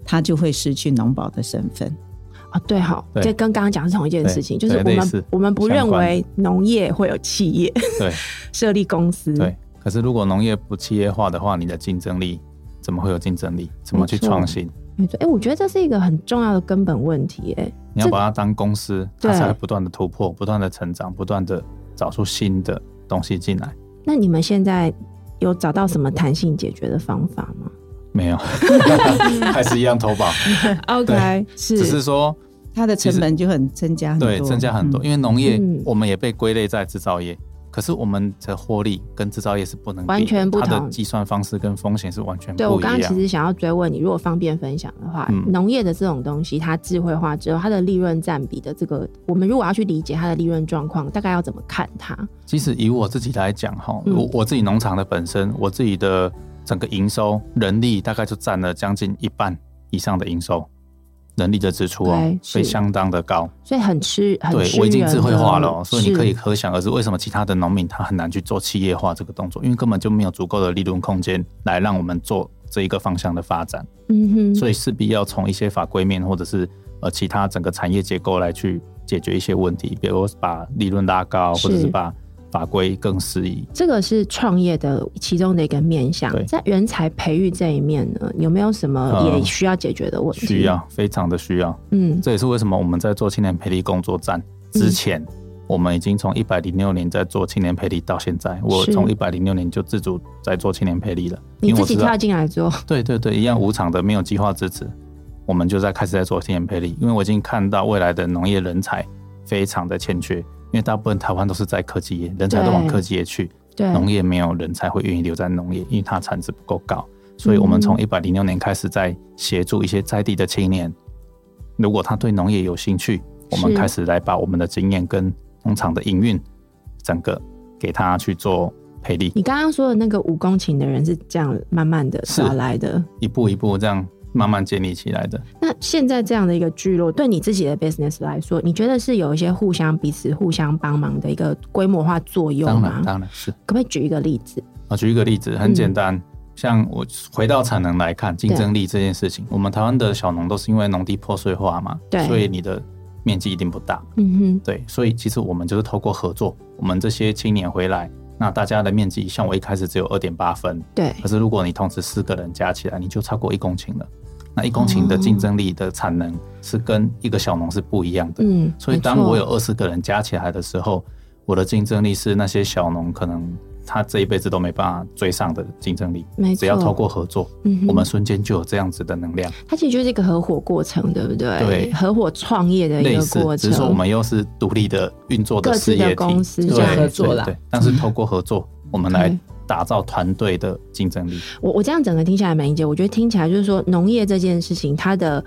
他就会失去农保的身份。啊，对，好，这跟刚刚讲的是同一件事情，就是我们我们不认为农业会有企业对 设立公司对。可是，如果农业不企业化的话，你的竞争力怎么会有竞争力？怎么去创新？没错，哎、欸，我觉得这是一个很重要的根本问题。哎，你要把它当公司，它才会不断的突破，不断的成长，不断的找出新的东西进来。那你们现在有找到什么弹性解决的方法吗？没有，还是一样投保。OK，是，只是说它的成本就很增加很多，对，增加很多，嗯、因为农业我们也被归类在制造业。可是我们的获利跟制造业是不能完全不同，它的计算方式跟风险是完全不一样。对，我刚刚其实想要追问你，如果方便分享的话，农业的这种东西，它智慧化之后，它的利润占比的这个，我们如果要去理解它的利润状况，大概要怎么看它？其实以我自己来讲哈，我我自己农场的本身，我自己的整个营收人力大概就占了将近一半以上的营收。人力的支出哦，会相当的高，所以很吃。很吃对，我已经智慧化了，所以你可以可想而知，为什么其他的农民他很难去做企业化这个动作，因为根本就没有足够的利润空间来让我们做这一个方向的发展。嗯哼，所以势必要从一些法规面，或者是呃其他整个产业结构来去解决一些问题，比如把利润拉高，或者是把。法规更适宜，这个是创业的其中的一个面向。在人才培育这一面呢，有没有什么也需要解决的问题？需要，非常的需要。嗯，这也是为什么我们在做青年培力工作站之前，我们已经从一百零六年在做青年培力到现在，我从一百零六年就自主在做青年培力了。你自己跳进来做？对对对，一样无偿的，没有计划支持，我们就在开始在做青年培力，因为我已经看到未来的农业人才非常的欠缺。因为大部分台湾都是在科技业，人才都往科技业去，对，农业没有人才会愿意留在农业，因为它产值不够高。所以，我们从一百零六年开始在协助一些在地的青年，如果他对农业有兴趣，我们开始来把我们的经验跟农场的营运整个给他去做赔利。你刚刚说的那个五公顷的人是这样慢慢的找来的，一步一步这样慢慢建立起来的。那现在这样的一个聚落，对你自己的 business 来说，你觉得是有一些互相彼此互相帮忙的一个规模化作用吗？当然，当然是。可不可以举一个例子？啊举一个例子，很简单。嗯像我回到产能来看，竞争力这件事情，我们台湾的小农都是因为农地破碎化嘛，对，所以你的面积一定不大，嗯哼，对，所以其实我们就是透过合作，我们这些青年回来，那大家的面积，像我一开始只有二点八分，对，可是如果你同时四个人加起来，你就超过一公顷了，那一公顷的竞争力的产能是跟一个小农是不一样的，嗯，所以当我有二十个人加起来的时候，我的竞争力是那些小农可能。他这一辈子都没办法追上的竞争力，没错，只要透过合作，嗯，我们瞬间就有这样子的能量。它其实就是一个合伙过程，对不对？对，合伙创业的一个过程。只是说我们又是独立的运作的事业体，公司对合作了。但是透过合作，我们来打造团队的竞争力。我我这样整个听下来，美英姐，我觉得听起来就是说，农业这件事情，它的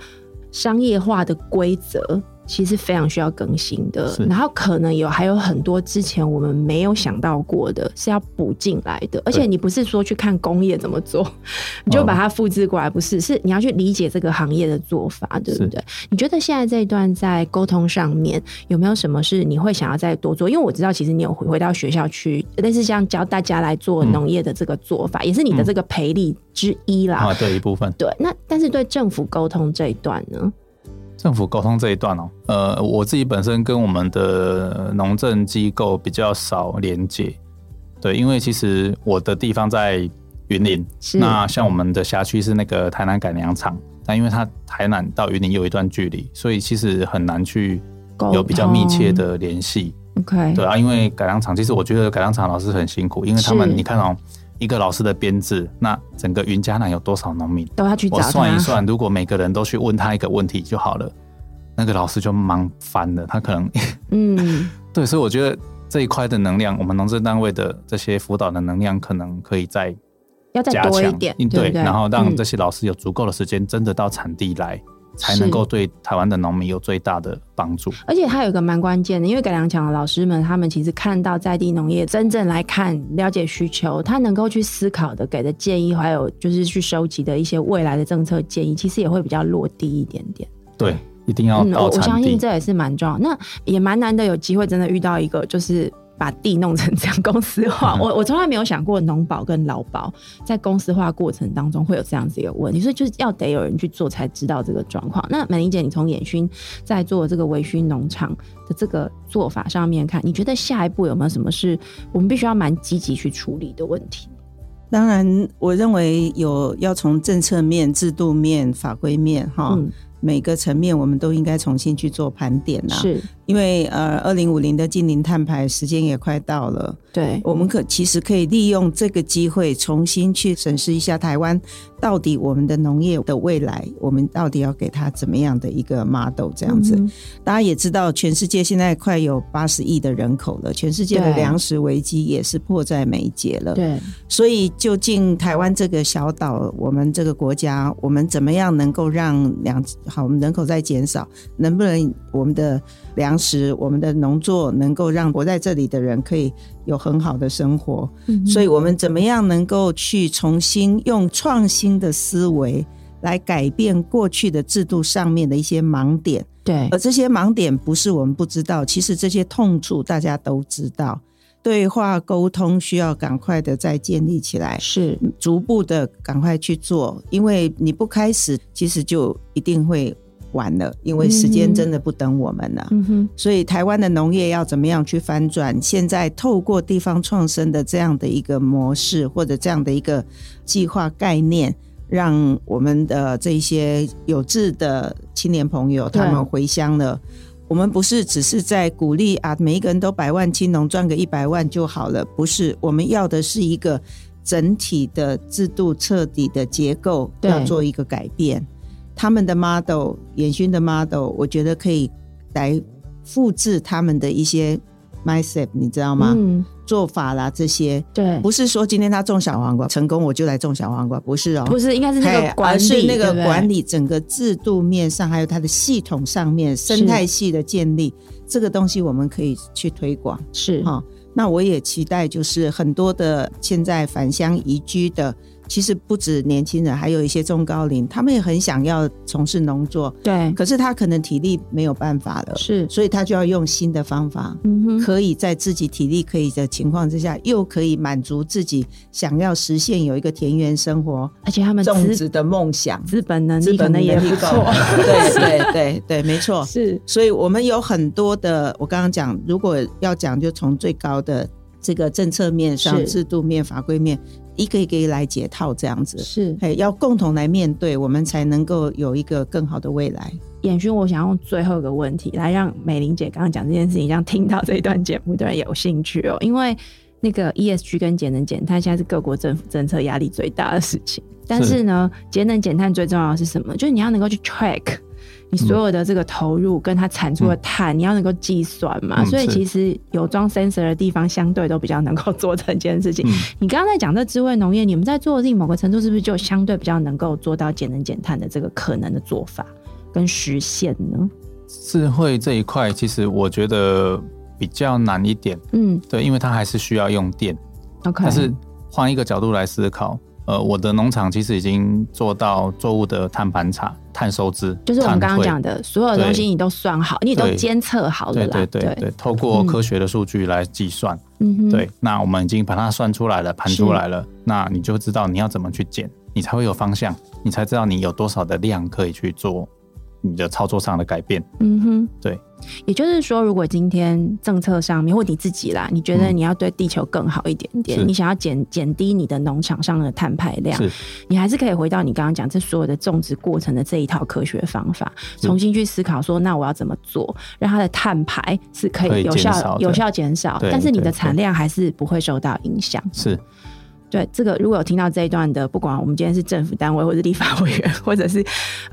商业化的规则。其实非常需要更新的，然后可能有还有很多之前我们没有想到过的，是要补进来的。而且你不是说去看工业怎么做，你就把它复制过来，不是？是你要去理解这个行业的做法，对不对？你觉得现在这一段在沟通上面有没有什么是你会想要再多做？因为我知道其实你有回回到学校去，但是像教大家来做农业的这个做法，嗯、也是你的这个培力之一啦。啊，对一部分。对，那但是对政府沟通这一段呢？政府沟通这一段哦，呃，我自己本身跟我们的农政机构比较少连接，对，因为其实我的地方在云林，那像我们的辖区是那个台南改良场，但因为它台南到云林有一段距离，所以其实很难去有比较密切的联系。OK，对啊，因为改良场其实我觉得改良场老师很辛苦，因为他们你看哦。一个老师的编制，那整个云嘉南有多少农民都要去找。我算一算，如果每个人都去问他一个问题就好了，那个老师就忙翻了。他可能，嗯，对，所以我觉得这一块的能量，我们农政单位的这些辅导的能量，可能可以再要再多一点，对，然后让这些老师有足够的时间，真的到产地来。才能够对台湾的农民有最大的帮助，而且它有一个蛮关键的，因为改良场的老师们，他们其实看到在地农业真正来看、了解需求，他能够去思考的、给的建议，还有就是去收集的一些未来的政策建议，其实也会比较落地一点点。对，一定要到产地。我相信这也是蛮重要，那也蛮难得有机会真的遇到一个就是。把地弄成这样公司化，我我从来没有想过农保跟劳保在公司化过程当中会有这样子一个问题，所以就是要得有人去做才知道这个状况。那美玲姐，你从远薰在做这个微醺农场的这个做法上面看，你觉得下一步有没有什么是我们必须要蛮积极去处理的问题？当然，我认为有要从政策面、制度面、法规面哈。嗯每个层面，我们都应该重新去做盘点呐。是，因为呃，二零五零的近零碳排时间也快到了。对，我们可其实可以利用这个机会，重新去审视一下台湾到底我们的农业的未来，我们到底要给它怎么样的一个 model 这样子。嗯、大家也知道，全世界现在快有八十亿的人口了，全世界的粮食危机也是迫在眉睫了。对，所以究竟台湾这个小岛，我们这个国家，我们怎么样能够让两好，我们人口在减少，能不能我们的粮食、我们的农作能够让活在这里的人可以有很好的生活？嗯、所以，我们怎么样能够去重新用创新的思维来改变过去的制度上面的一些盲点？对，而这些盲点不是我们不知道，其实这些痛处大家都知道。对话沟通需要赶快的再建立起来，是逐步的赶快去做，因为你不开始，其实就一定会晚了，因为时间真的不等我们了。嗯哼，所以台湾的农业要怎么样去翻转？现在透过地方创生的这样的一个模式，或者这样的一个计划概念，让我们的这些有志的青年朋友他们回乡了。我们不是只是在鼓励啊，每一个人都百万青农赚个一百万就好了，不是。我们要的是一个整体的制度、彻底的结构，要做一个改变。他们的 model，严勋的 model，我觉得可以来复制他们的一些 mindset，你知道吗？嗯做法啦，这些对，不是说今天他种小黄瓜成功，我就来种小黄瓜，不是哦，不是，应该是那个管理，是那个管理整个制度面上，还有它的系统上面生态系的建立，这个东西我们可以去推广，是哈。那我也期待，就是很多的现在返乡移居的。其实不止年轻人，还有一些中高龄，他们也很想要从事农作。对，可是他可能体力没有办法了，是，所以他就要用新的方法，可以在自己体力可以的情况之下，又可以满足自己想要实现有一个田园生活，而且他们种植的梦想，资本能力可能也不错。对对对对，没错，是。所以我们有很多的，我刚刚讲，如果要讲，就从最高的这个政策面上、制度面、法规面。一个一个来解套，这样子是，要共同来面对，我们才能够有一个更好的未来。彦勋，我想用最后一个问题来让美玲姐刚刚讲这件事情，让听到这一段节目的人有兴趣哦。因为那个 ESG 跟节能减碳现在是各国政府政策压力最大的事情，但是呢，节能减碳最重要的是什么？就是你要能够去 track。你所有的这个投入跟它产出的碳，嗯、你要能够计算嘛？嗯、所以其实有装 sensor 的地方，相对都比较能够做这件事情。嗯、你刚刚在讲这智慧农业，你们在做的事情某个程度是不是就相对比较能够做到节能减碳的这个可能的做法跟实现呢？智慧这一块，其实我觉得比较难一点。嗯，对，因为它还是需要用电。OK，但是换一个角度来思考。呃，我的农场其实已经做到作物的碳盘查、碳收支，就是我们刚刚讲的所有东西，你都算好，你都监测好了。对对对对，对，透过科学的数据来计算。嗯，对。那我们已经把它算出来了，盘出来了，那你就知道你要怎么去减，你才会有方向，你才知道你有多少的量可以去做。你的操作上的改变，嗯哼，对，也就是说，如果今天政策上面或你自己啦，你觉得你要对地球更好一点点，嗯、你想要减减低你的农场上的碳排量，你还是可以回到你刚刚讲这所有的种植过程的这一套科学方法，重新去思考说，那我要怎么做，让它的碳排是可以有效有效减少，但是你的产量还是不会受到影响，是。对这个，如果有听到这一段的，不管我们今天是政府单位，或者立法委员，或者是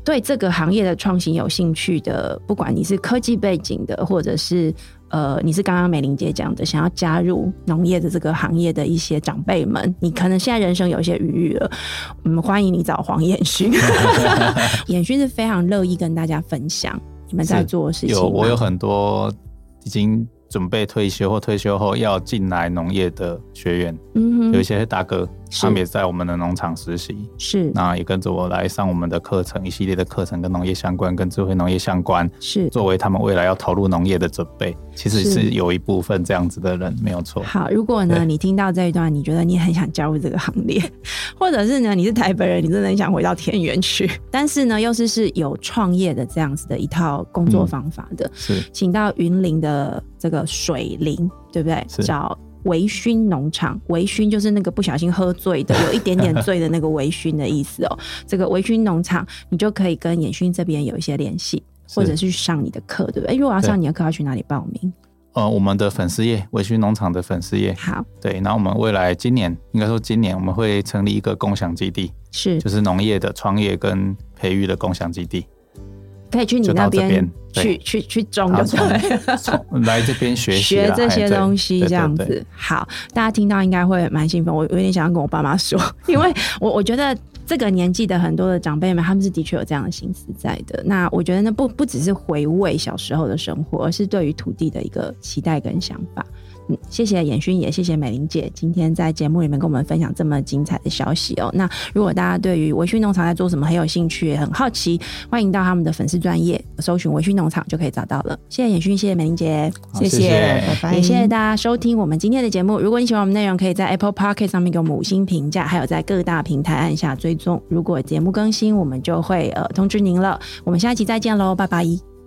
对这个行业的创新有兴趣的，不管你是科技背景的，或者是呃，你是刚刚美玲姐讲的，想要加入农业的这个行业的一些长辈们，你可能现在人生有一些余裕了，我们欢迎你找黄彦勋，彦勋是非常乐意跟大家分享你们在做的事情。有，我有很多已经。准备退休或退休后要进来农业的学员，嗯哼，有一些大哥。他们也在我们的农场实习，是，那也跟着我来上我们的课程，一系列的课程跟农业相关，跟智慧农业相关，是。作为他们未来要投入农业的准备，其实是有一部分这样子的人，没有错。好，如果呢你听到这一段，你觉得你很想加入这个行列，或者是呢你是台北人，你真的很想回到田园去，但是呢又是是有创业的这样子的一套工作方法的，嗯、是，请到云林的这个水灵，对不对？是找。微醺农场，微醺就是那个不小心喝醉的，有一点点醉的那个微醺的意思哦。这个微醺农场，你就可以跟演勋这边有一些联系，或者是去上你的课，对不对？因为我要上你的课，要去哪里报名？呃，我们的粉丝页，微醺农场的粉丝页。好，对。然后我们未来今年，应该说今年我们会成立一个共享基地，是，就是农业的创业跟培育的共享基地。可以去你那边去去去种，就对，来这边学习 学这些东西，这样子。好，大家听到应该会蛮兴奋。我有点想要跟我爸妈说，因为我我觉得这个年纪的很多的长辈们，他们是的确有这样的心思在的。那我觉得那，不不只是回味小时候的生活，而是对于土地的一个期待跟想法。嗯，谢谢严勋，也谢谢美玲姐，今天在节目里面跟我们分享这么精彩的消息哦。那如果大家对于微醺农场在做什么很有兴趣，也很好奇，欢迎到他们的粉丝专业搜寻微醺农场就可以找到了。谢谢严勋，谢谢美玲姐，谢谢，拜拜。也谢谢大家收听我们今天的节目。如果你喜欢我们内容，可以在 Apple p o c k e t 上面给我们五星评价，还有在各大平台按下追踪。如果节目更新，我们就会呃通知您了。我们下一期再见喽，拜拜。